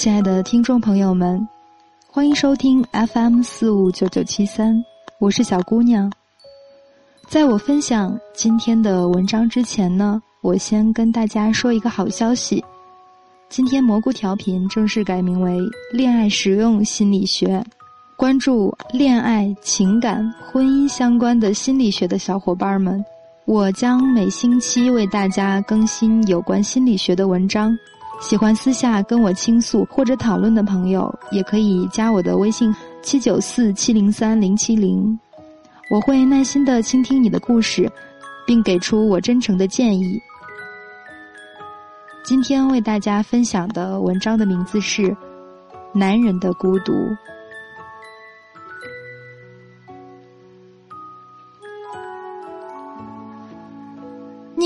亲爱的听众朋友们，欢迎收听 FM 四五九九七三，我是小姑娘。在我分享今天的文章之前呢，我先跟大家说一个好消息：今天蘑菇调频正式改名为“恋爱实用心理学”。关注恋爱、情感、婚姻相关的心理学的小伙伴们，我将每星期为大家更新有关心理学的文章。喜欢私下跟我倾诉或者讨论的朋友，也可以加我的微信七九四七零三零七零，我会耐心的倾听你的故事，并给出我真诚的建议。今天为大家分享的文章的名字是《男人的孤独》。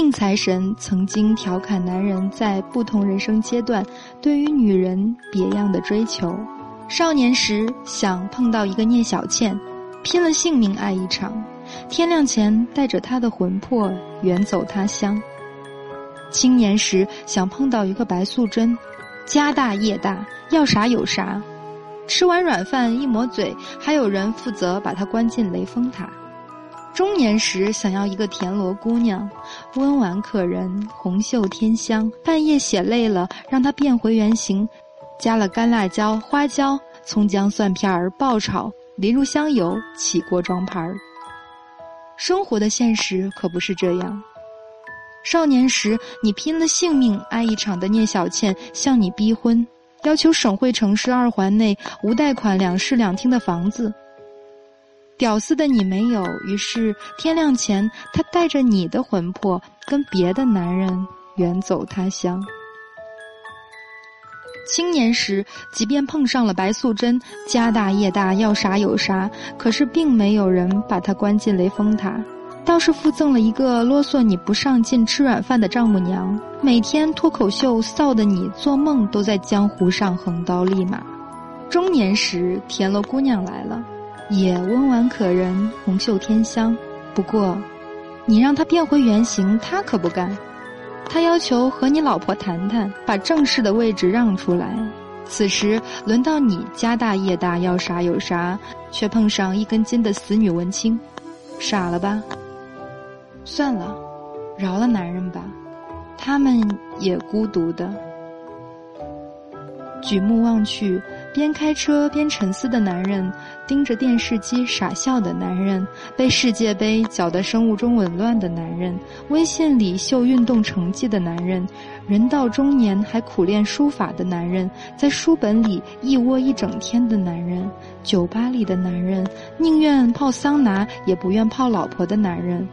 宁财神曾经调侃男人在不同人生阶段对于女人别样的追求：少年时想碰到一个聂小倩，拼了性命爱一场，天亮前带着她的魂魄远走他乡；青年时想碰到一个白素贞，家大业大，要啥有啥，吃完软饭一抹嘴，还有人负责把她关进雷峰塔。中年时想要一个田螺姑娘，温婉可人，红袖添香。半夜写累了，让她变回原形，加了干辣椒、花椒、葱姜蒜片儿爆炒，淋入香油，起锅装盘儿。生活的现实可不是这样。少年时你拼了性命爱一场的聂小倩向你逼婚，要求省会城市二环内无贷款两室两厅的房子。屌丝的你没有，于是天亮前，他带着你的魂魄，跟别的男人远走他乡。青年时，即便碰上了白素贞，家大业大，要啥有啥，可是并没有人把他关进雷峰塔，倒是附赠了一个啰嗦你不上进、吃软饭的丈母娘，每天脱口秀臊的你做梦都在江湖上横刀立马。中年时，田螺姑娘来了。也温婉可人，红袖添香。不过，你让他变回原形，他可不干。他要求和你老婆谈谈，把正式的位置让出来。此时轮到你家大业大，要啥有啥，却碰上一根筋的死女文青，傻了吧？算了，饶了男人吧，他们也孤独的。举目望去，边开车边沉思的男人，盯着电视机傻笑的男人，被世界杯搅得生物钟紊乱的男人，微信里秀运动成绩的男人，人到中年还苦练书法的男人，在书本里一窝一整天的男人，酒吧里的男人，宁愿泡桑拿也不愿泡老婆的男人，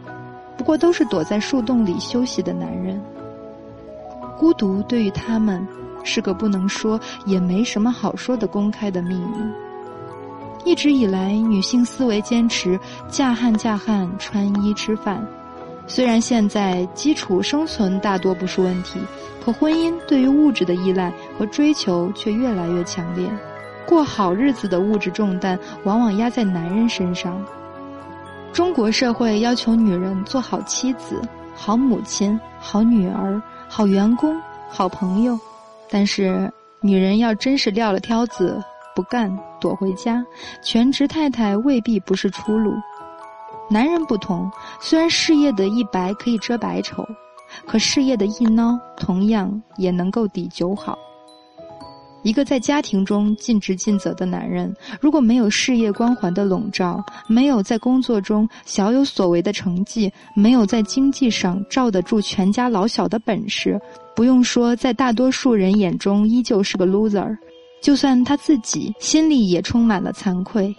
不过都是躲在树洞里休息的男人。孤独对于他们。是个不能说也没什么好说的公开的秘密。一直以来，女性思维坚持嫁汉嫁汉，穿衣吃饭。虽然现在基础生存大多不是问题，可婚姻对于物质的依赖和追求却越来越强烈。过好日子的物质重担往往压在男人身上。中国社会要求女人做好妻子、好母亲、好女儿、好员工、好朋友。但是，女人要真是撂了挑子不干，躲回家，全职太太未必不是出路。男人不同，虽然事业的一白可以遮百丑，可事业的一孬同样也能够抵九好。一个在家庭中尽职尽责的男人，如果没有事业光环的笼罩，没有在工作中小有所为的成绩，没有在经济上罩得住全家老小的本事，不用说，在大多数人眼中依旧是个 loser。就算他自己心里也充满了惭愧。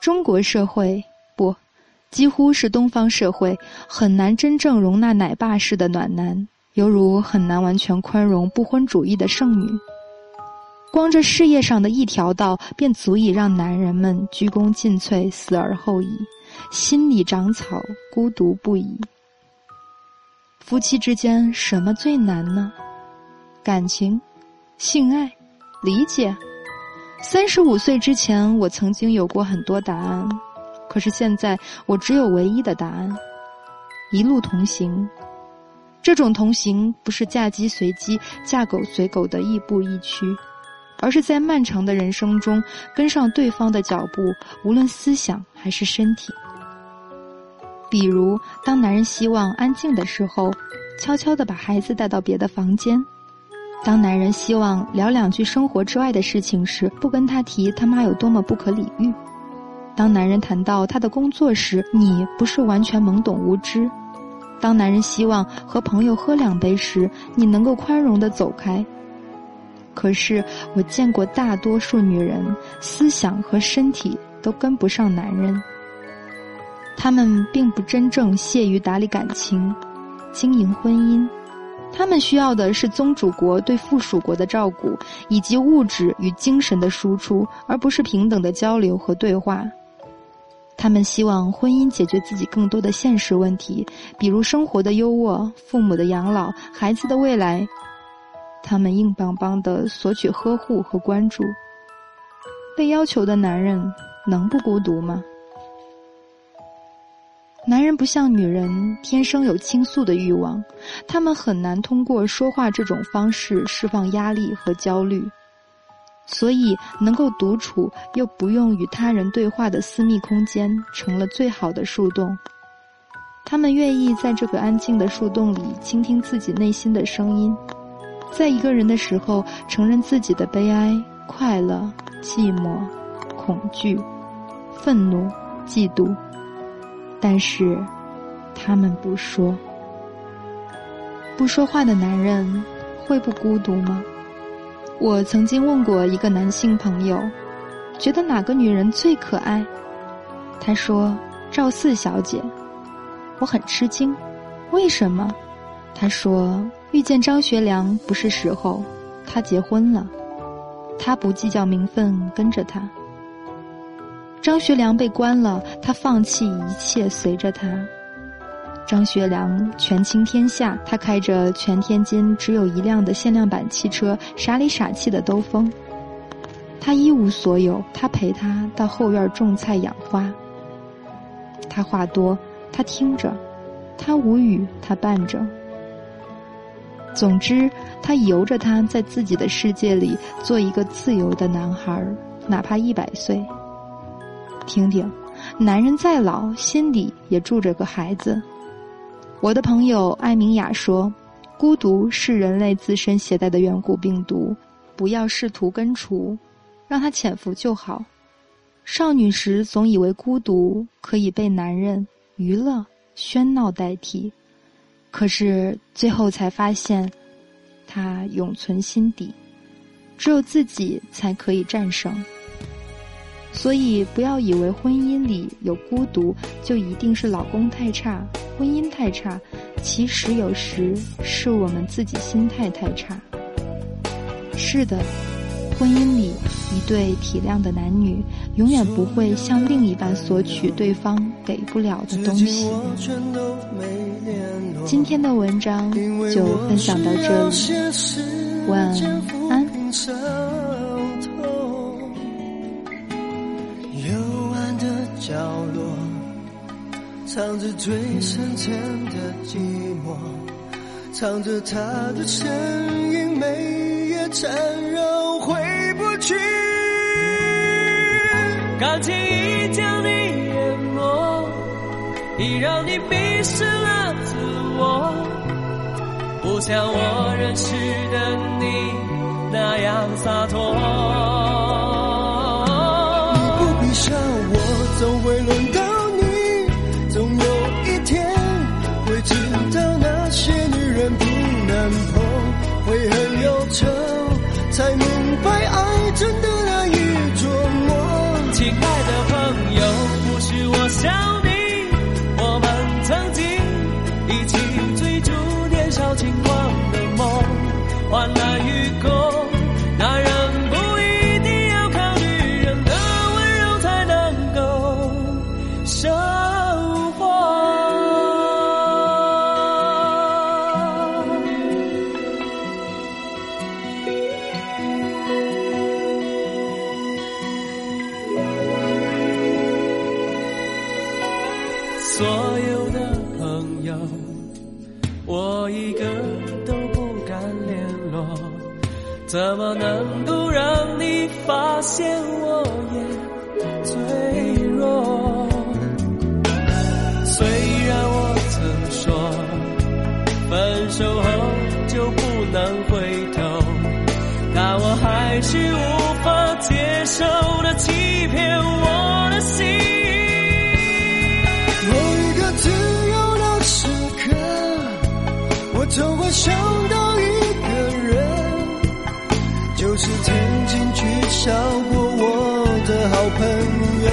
中国社会不，几乎是东方社会，很难真正容纳奶爸式的暖男。犹如很难完全宽容不婚主义的剩女，光这事业上的一条道，便足以让男人们鞠躬尽瘁，死而后已，心里长草，孤独不已。夫妻之间什么最难呢？感情、性爱、理解。三十五岁之前，我曾经有过很多答案，可是现在我只有唯一的答案：一路同行。这种同行不是嫁鸡随鸡、嫁狗随狗的亦步亦趋，而是在漫长的人生中跟上对方的脚步，无论思想还是身体。比如，当男人希望安静的时候，悄悄地把孩子带到别的房间；当男人希望聊两句生活之外的事情时，不跟他提他妈有多么不可理喻；当男人谈到他的工作时，你不是完全懵懂无知；当男人希望和朋友喝两杯时，你能够宽容的走开。可是，我见过大多数女人，思想和身体都跟不上男人。他们并不真正屑于打理感情、经营婚姻，他们需要的是宗主国对附属国的照顾，以及物质与精神的输出，而不是平等的交流和对话。他们希望婚姻解决自己更多的现实问题，比如生活的优渥、父母的养老、孩子的未来。他们硬邦邦的索取呵护和关注。被要求的男人能不孤独吗？男人不像女人天生有倾诉的欲望，他们很难通过说话这种方式释放压力和焦虑，所以能够独处又不用与他人对话的私密空间成了最好的树洞。他们愿意在这个安静的树洞里倾听自己内心的声音，在一个人的时候承认自己的悲哀、快乐、寂寞、恐惧、愤怒、嫉妒。但是，他们不说。不说话的男人会不孤独吗？我曾经问过一个男性朋友，觉得哪个女人最可爱？他说：“赵四小姐。”我很吃惊，为什么？他说：“遇见张学良不是时候，他结婚了，他不计较名分，跟着他。”张学良被关了，他放弃一切随着他。张学良权倾天下，他开着全天津只有一辆的限量版汽车，傻里傻气的兜风。他一无所有，他陪他到后院种菜养花。他话多，他听着；他无语，他伴着。总之，他由着他在自己的世界里做一个自由的男孩，哪怕一百岁。听听，男人再老，心里也住着个孩子。我的朋友艾明雅说：“孤独是人类自身携带的远古病毒，不要试图根除，让它潜伏就好。”少女时总以为孤独可以被男人、娱乐、喧闹代替，可是最后才发现，它永存心底，只有自己才可以战胜。所以，不要以为婚姻里有孤独就一定是老公太差、婚姻太差。其实有时是我们自己心态太差。是的，婚姻里一对体谅的男女，永远不会向另一半索取对方给不了的东西。今天的文章就分享到这里，晚安。藏着最深沉的寂寞，藏着他的身影，每夜缠绕回不去。感情已将你淹没，已让你迷失了自我，不像我认识的你那样洒脱。你不必笑我总会轮联络，怎么能够让你发现我也脆弱？虽然我曾说，分手后就不能回头，但我还是无法接受的欺骗我的心。某一个自由的时刻，我总会想到笑过我的好朋友。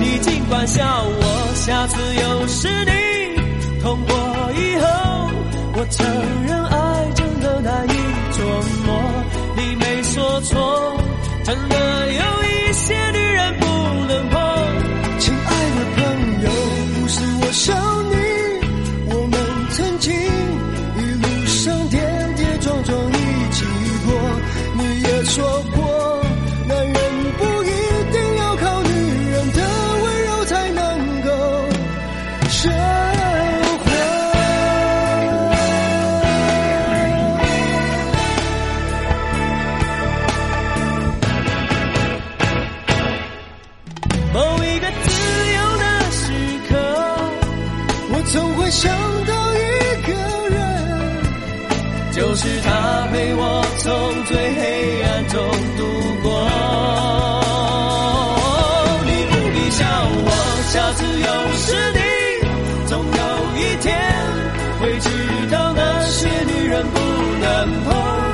你尽管笑我，下次又是你痛过以后，我承认爱真的难以琢磨。你没说错，真的有奔跑。